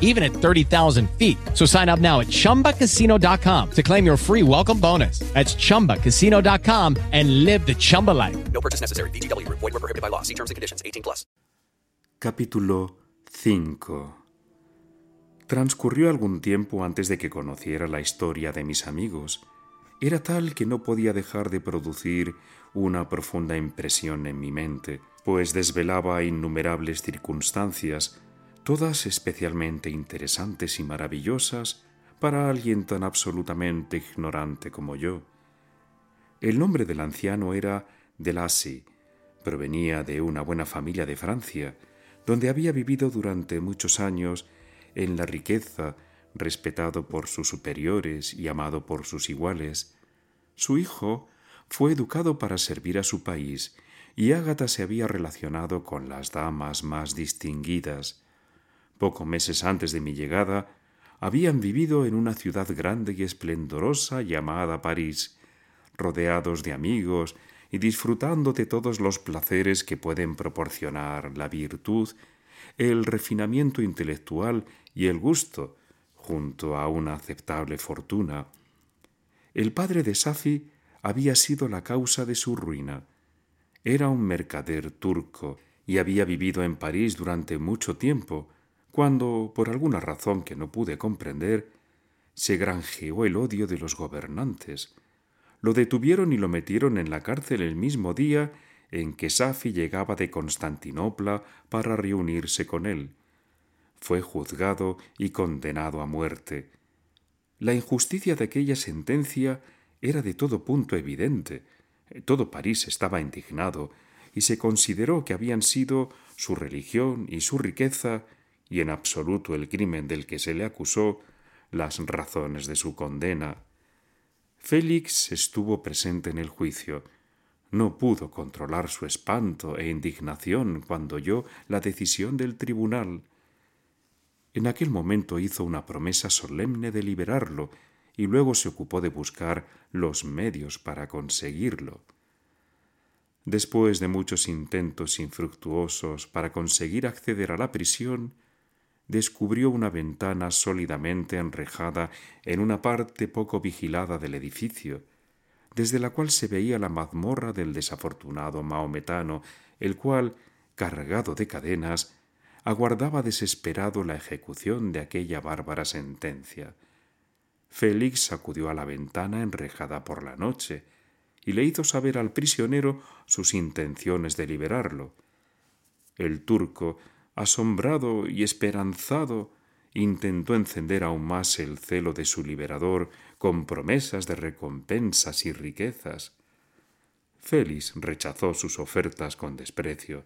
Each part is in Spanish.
even at 30,000 feet. So sign up now at chumbacasino.com to claim your free welcome bonus. That's chumbacasino.com and live the Chumba life. No purchase necessary. VGW Group. Void were prohibited by law. See terms and conditions. 18 plus. Capítulo 5 Transcurrió algún tiempo antes de que conociera la historia de mis amigos. Era tal que no podía dejar de producir una profunda impresión en mi mente, pues desvelaba innumerables circunstancias, todas especialmente interesantes y maravillosas para alguien tan absolutamente ignorante como yo. El nombre del anciano era Delassie, provenía de una buena familia de Francia, donde había vivido durante muchos años en la riqueza, respetado por sus superiores y amado por sus iguales. Su hijo fue educado para servir a su país y Ágata se había relacionado con las damas más distinguidas. Pocos meses antes de mi llegada, habían vivido en una ciudad grande y esplendorosa llamada París, rodeados de amigos y disfrutando de todos los placeres que pueden proporcionar la virtud, el refinamiento intelectual y el gusto, junto a una aceptable fortuna. El padre de Safi había sido la causa de su ruina. Era un mercader turco y había vivido en París durante mucho tiempo, cuando, por alguna razón que no pude comprender, se granjeó el odio de los gobernantes, lo detuvieron y lo metieron en la cárcel el mismo día en que Safi llegaba de Constantinopla para reunirse con él. Fue juzgado y condenado a muerte. La injusticia de aquella sentencia era de todo punto evidente. Todo París estaba indignado y se consideró que habían sido su religión y su riqueza, y en absoluto el crimen del que se le acusó, las razones de su condena. Félix estuvo presente en el juicio. No pudo controlar su espanto e indignación cuando oyó la decisión del tribunal. En aquel momento hizo una promesa solemne de liberarlo y luego se ocupó de buscar los medios para conseguirlo. Después de muchos intentos infructuosos para conseguir acceder a la prisión, descubrió una ventana sólidamente enrejada en una parte poco vigilada del edificio, desde la cual se veía la mazmorra del desafortunado mahometano, el cual, cargado de cadenas, aguardaba desesperado la ejecución de aquella bárbara sentencia. Félix acudió a la ventana enrejada por la noche y le hizo saber al prisionero sus intenciones de liberarlo. El turco asombrado y esperanzado, intentó encender aún más el celo de su liberador con promesas de recompensas y riquezas. Félix rechazó sus ofertas con desprecio.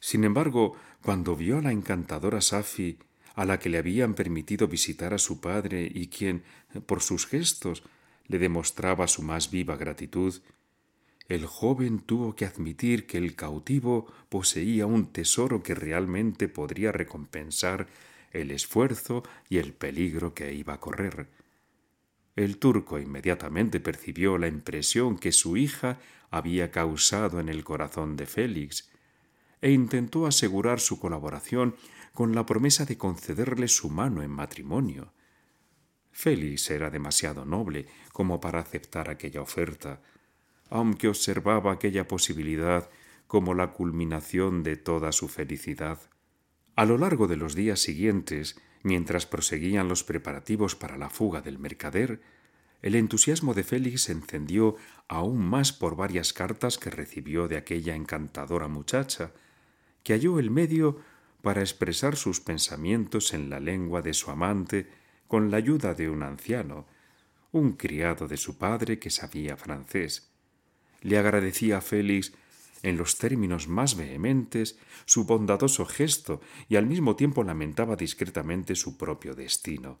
Sin embargo, cuando vio a la encantadora Safi, a la que le habían permitido visitar a su padre y quien, por sus gestos, le demostraba su más viva gratitud, el joven tuvo que admitir que el cautivo poseía un tesoro que realmente podría recompensar el esfuerzo y el peligro que iba a correr. El turco inmediatamente percibió la impresión que su hija había causado en el corazón de Félix, e intentó asegurar su colaboración con la promesa de concederle su mano en matrimonio. Félix era demasiado noble como para aceptar aquella oferta, aunque observaba aquella posibilidad como la culminación de toda su felicidad. A lo largo de los días siguientes, mientras proseguían los preparativos para la fuga del mercader, el entusiasmo de Félix se encendió aún más por varias cartas que recibió de aquella encantadora muchacha, que halló el medio para expresar sus pensamientos en la lengua de su amante con la ayuda de un anciano, un criado de su padre que sabía francés. Le agradecía a Félix en los términos más vehementes su bondadoso gesto y al mismo tiempo lamentaba discretamente su propio destino.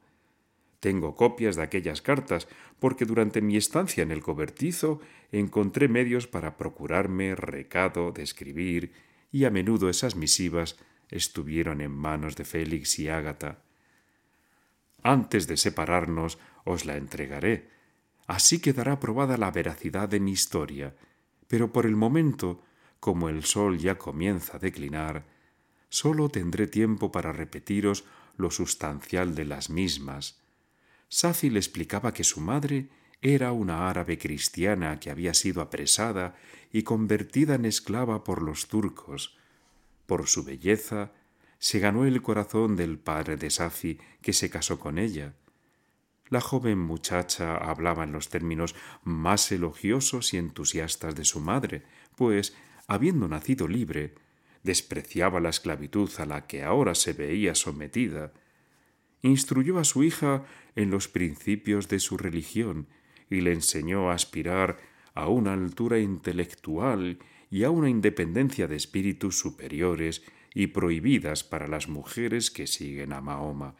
Tengo copias de aquellas cartas porque durante mi estancia en el cobertizo encontré medios para procurarme recado de escribir y a menudo esas misivas estuvieron en manos de Félix y Ágata. Antes de separarnos os la entregaré. Así quedará probada la veracidad de mi historia, pero por el momento, como el sol ya comienza a declinar, sólo tendré tiempo para repetiros lo sustancial de las mismas. Safi le explicaba que su madre era una árabe cristiana que había sido apresada y convertida en esclava por los turcos. Por su belleza, se ganó el corazón del padre de Safi, que se casó con ella. La joven muchacha hablaba en los términos más elogiosos y entusiastas de su madre, pues, habiendo nacido libre, despreciaba la esclavitud a la que ahora se veía sometida. Instruyó a su hija en los principios de su religión y le enseñó a aspirar a una altura intelectual y a una independencia de espíritus superiores y prohibidas para las mujeres que siguen a Mahoma.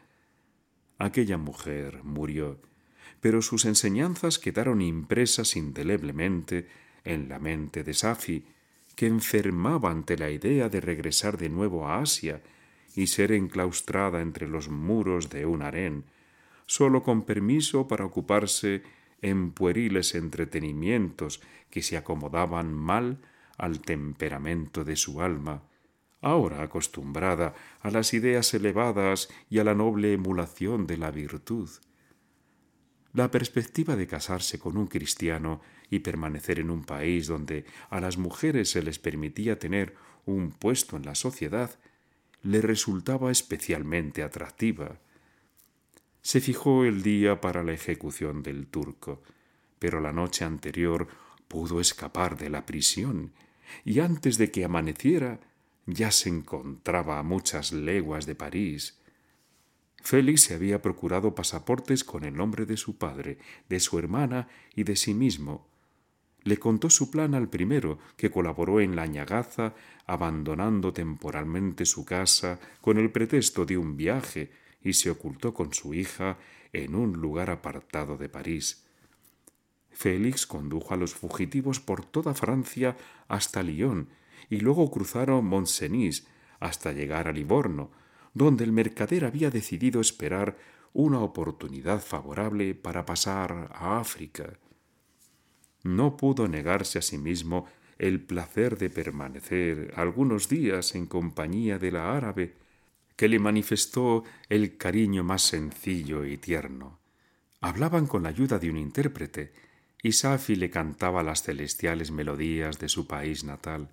Aquella mujer murió, pero sus enseñanzas quedaron impresas indeleblemente en la mente de Safi, que enfermaba ante la idea de regresar de nuevo a Asia y ser enclaustrada entre los muros de un harén, sólo con permiso para ocuparse en pueriles entretenimientos que se acomodaban mal al temperamento de su alma, ahora acostumbrada a las ideas elevadas y a la noble emulación de la virtud. La perspectiva de casarse con un cristiano y permanecer en un país donde a las mujeres se les permitía tener un puesto en la sociedad le resultaba especialmente atractiva. Se fijó el día para la ejecución del turco, pero la noche anterior pudo escapar de la prisión y antes de que amaneciera ya se encontraba a muchas leguas de París. Félix se había procurado pasaportes con el nombre de su padre, de su hermana y de sí mismo. Le contó su plan al primero, que colaboró en la ñagaza, abandonando temporalmente su casa con el pretexto de un viaje, y se ocultó con su hija en un lugar apartado de París. Félix condujo a los fugitivos por toda Francia hasta Lyon y luego cruzaron Montcenis hasta llegar a Livorno, donde el mercader había decidido esperar una oportunidad favorable para pasar a África. No pudo negarse a sí mismo el placer de permanecer algunos días en compañía de la árabe, que le manifestó el cariño más sencillo y tierno. Hablaban con la ayuda de un intérprete, y Safi le cantaba las celestiales melodías de su país natal.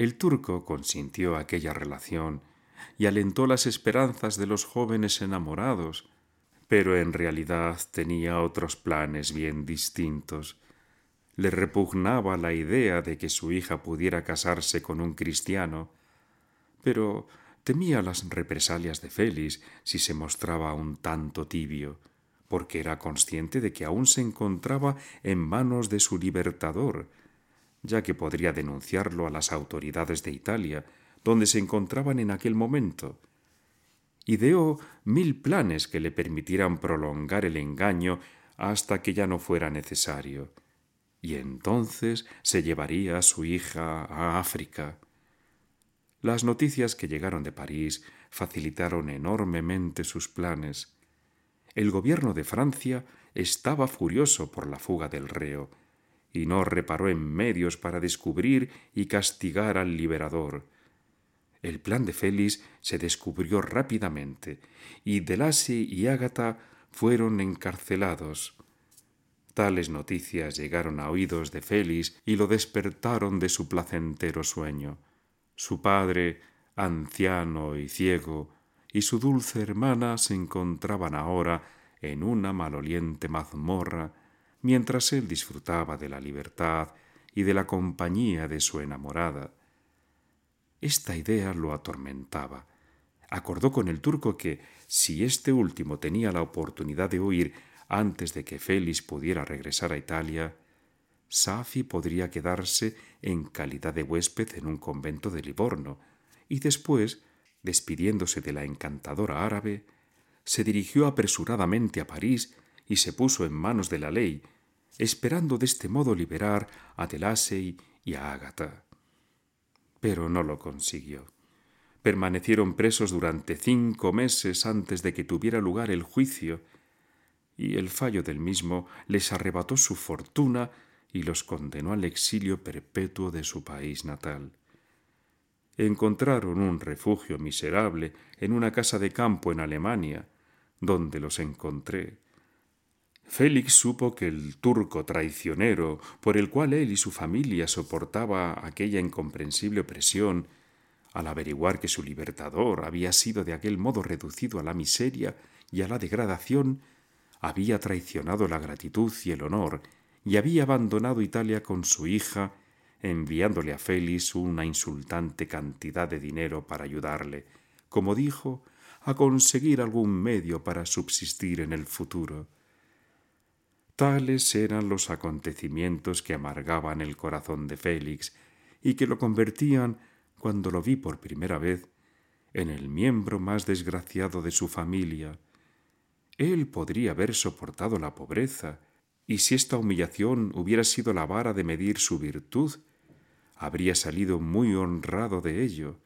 El turco consintió aquella relación y alentó las esperanzas de los jóvenes enamorados, pero en realidad tenía otros planes bien distintos. Le repugnaba la idea de que su hija pudiera casarse con un cristiano, pero temía las represalias de Félix si se mostraba un tanto tibio, porque era consciente de que aún se encontraba en manos de su libertador, ya que podría denunciarlo a las autoridades de Italia, donde se encontraban en aquel momento. Ideó mil planes que le permitieran prolongar el engaño hasta que ya no fuera necesario, y entonces se llevaría a su hija a África. Las noticias que llegaron de París facilitaron enormemente sus planes. El gobierno de Francia estaba furioso por la fuga del reo, y no reparó en medios para descubrir y castigar al liberador. El plan de Félix se descubrió rápidamente, y Delasi y Ágata fueron encarcelados. Tales noticias llegaron a oídos de Félix y lo despertaron de su placentero sueño. Su padre, anciano y ciego, y su dulce hermana se encontraban ahora en una maloliente mazmorra mientras él disfrutaba de la libertad y de la compañía de su enamorada. Esta idea lo atormentaba. Acordó con el turco que, si este último tenía la oportunidad de huir antes de que Félix pudiera regresar a Italia, Safi podría quedarse en calidad de huésped en un convento de Livorno, y después, despidiéndose de la encantadora árabe, se dirigió apresuradamente a París y se puso en manos de la ley, esperando de este modo liberar a Delasey y a Ágata. Pero no lo consiguió. Permanecieron presos durante cinco meses antes de que tuviera lugar el juicio, y el fallo del mismo les arrebató su fortuna y los condenó al exilio perpetuo de su país natal. Encontraron un refugio miserable en una casa de campo en Alemania, donde los encontré. Félix supo que el turco traicionero, por el cual él y su familia soportaba aquella incomprensible opresión, al averiguar que su libertador había sido de aquel modo reducido a la miseria y a la degradación, había traicionado la gratitud y el honor, y había abandonado Italia con su hija, enviándole a Félix una insultante cantidad de dinero para ayudarle, como dijo, a conseguir algún medio para subsistir en el futuro. Tales eran los acontecimientos que amargaban el corazón de Félix y que lo convertían, cuando lo vi por primera vez, en el miembro más desgraciado de su familia. Él podría haber soportado la pobreza, y si esta humillación hubiera sido la vara de medir su virtud, habría salido muy honrado de ello.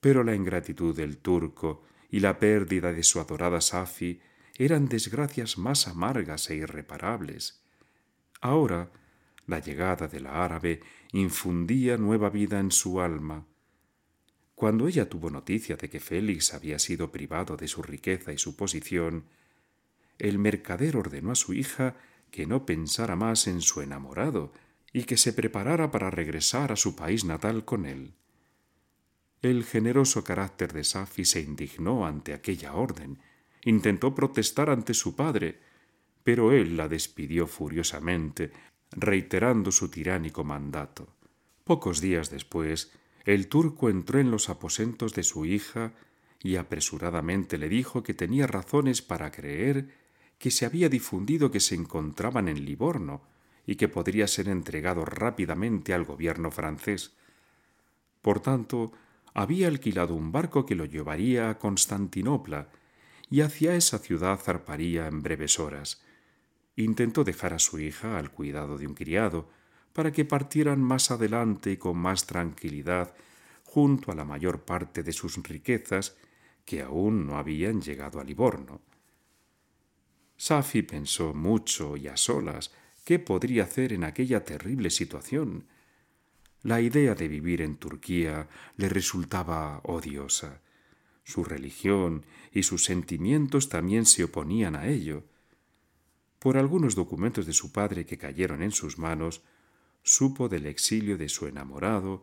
Pero la ingratitud del turco y la pérdida de su adorada Safi eran desgracias más amargas e irreparables. Ahora, la llegada de la árabe infundía nueva vida en su alma. Cuando ella tuvo noticia de que Félix había sido privado de su riqueza y su posición, el mercader ordenó a su hija que no pensara más en su enamorado y que se preparara para regresar a su país natal con él. El generoso carácter de Safi se indignó ante aquella orden, intentó protestar ante su padre, pero él la despidió furiosamente, reiterando su tiránico mandato. Pocos días después, el turco entró en los aposentos de su hija y apresuradamente le dijo que tenía razones para creer que se había difundido que se encontraban en Livorno y que podría ser entregado rápidamente al gobierno francés. Por tanto, había alquilado un barco que lo llevaría a Constantinopla y hacia esa ciudad zarparía en breves horas. Intentó dejar a su hija al cuidado de un criado para que partieran más adelante y con más tranquilidad junto a la mayor parte de sus riquezas que aún no habían llegado a Livorno. Safi pensó mucho y a solas qué podría hacer en aquella terrible situación, la idea de vivir en Turquía le resultaba odiosa. Su religión y sus sentimientos también se oponían a ello. Por algunos documentos de su padre que cayeron en sus manos, supo del exilio de su enamorado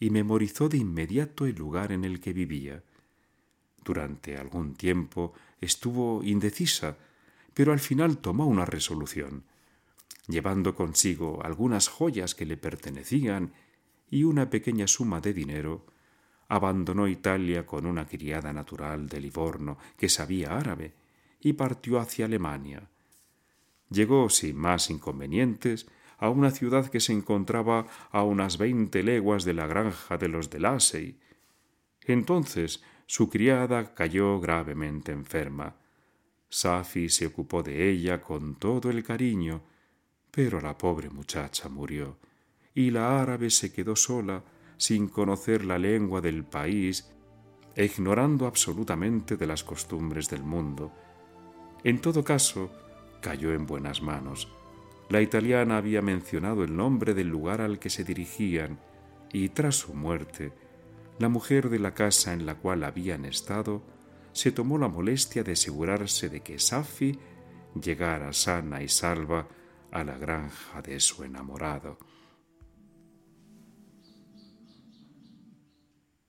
y memorizó de inmediato el lugar en el que vivía. Durante algún tiempo estuvo indecisa, pero al final tomó una resolución. Llevando consigo algunas joyas que le pertenecían y una pequeña suma de dinero, abandonó Italia con una criada natural de Livorno que sabía árabe y partió hacia Alemania. Llegó sin más inconvenientes a una ciudad que se encontraba a unas veinte leguas de la granja de los de Lassey. Entonces su criada cayó gravemente enferma. Safi se ocupó de ella con todo el cariño, pero la pobre muchacha murió y la árabe se quedó sola, sin conocer la lengua del país e ignorando absolutamente de las costumbres del mundo. En todo caso, cayó en buenas manos. La italiana había mencionado el nombre del lugar al que se dirigían y tras su muerte, la mujer de la casa en la cual habían estado se tomó la molestia de asegurarse de que Safi llegara sana y salva a la granja de su enamorado.